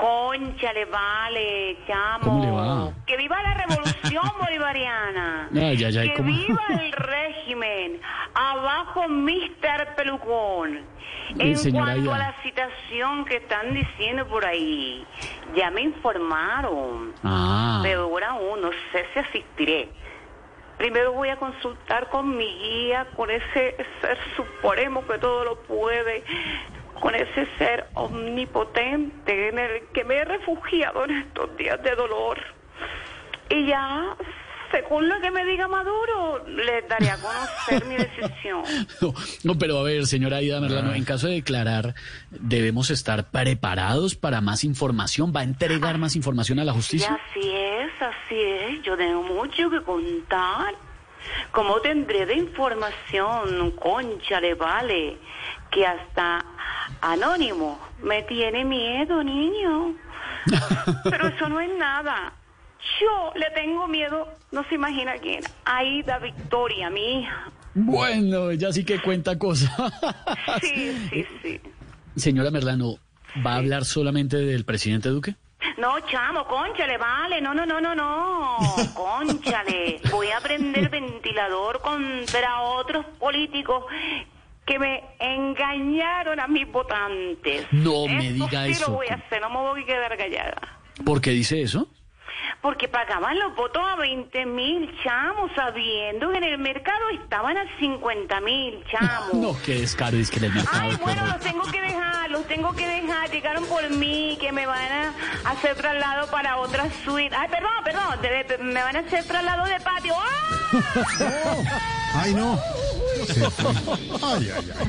Conchale, vale, chamo. ¿Cómo le va? Que viva la revolución bolivariana. Ay, ay, ay, que ¿cómo? viva el régimen. Abajo, Mr. Pelucón. En Eh, cuanto a la citación que están diciendo por ahí, ya me informaron. Ah, Pero ahora aún no sé si asistiré. Primero voy a consultar con mi guía, con ese ser supremo que todo lo puede, con ese ser omnipotente en el que me he refugiado en estos días de dolor. Y ya, según lo que me diga Maduro, les daré a conocer mi decisión. no, no, pero a ver, señora Aida Merlano, en caso de declarar, ¿debemos estar preparados para más información? ¿Va a entregar más información a la Y justicia? así es, así es. Yo tengo mucho que contar. ¿Cómo tendré de información? Conchale, vale. Que hasta Anónimo me tiene miedo, niño. Pero eso no es nada. Yo le tengo miedo, no se imagina quién. Aida Victoria, mi hija. Bueno, ya sí que cuenta cosa. Sí, sí, sí. Señora Merlano, ¿va a hablar solamente del presidente Duque? No, chamo, conchale, vale, no, no, no, no, no, conchale. Voy a prender ventilador contra otros políticos que me engañaron a mis votantes. No me Eso diga sí eso. lo voy a hacer, no me voy a quedar callada. ¿Por qué dice eso? Porque pagaban los votos a 20 mil, chamos, sabiendo que en el mercado estaban a 50 mil, chamos. No, qué descaro es que en el mercado. Ay, bueno, los tengo que dejar, los tengo que dejar. Llegaron por mí, que me van a hacer traslado para otra suite. Ay, perdón, perdón, de- de- me van a hacer traslado de patio. ¡Ah! Ay, no. Se fue. Ay, ay, ay.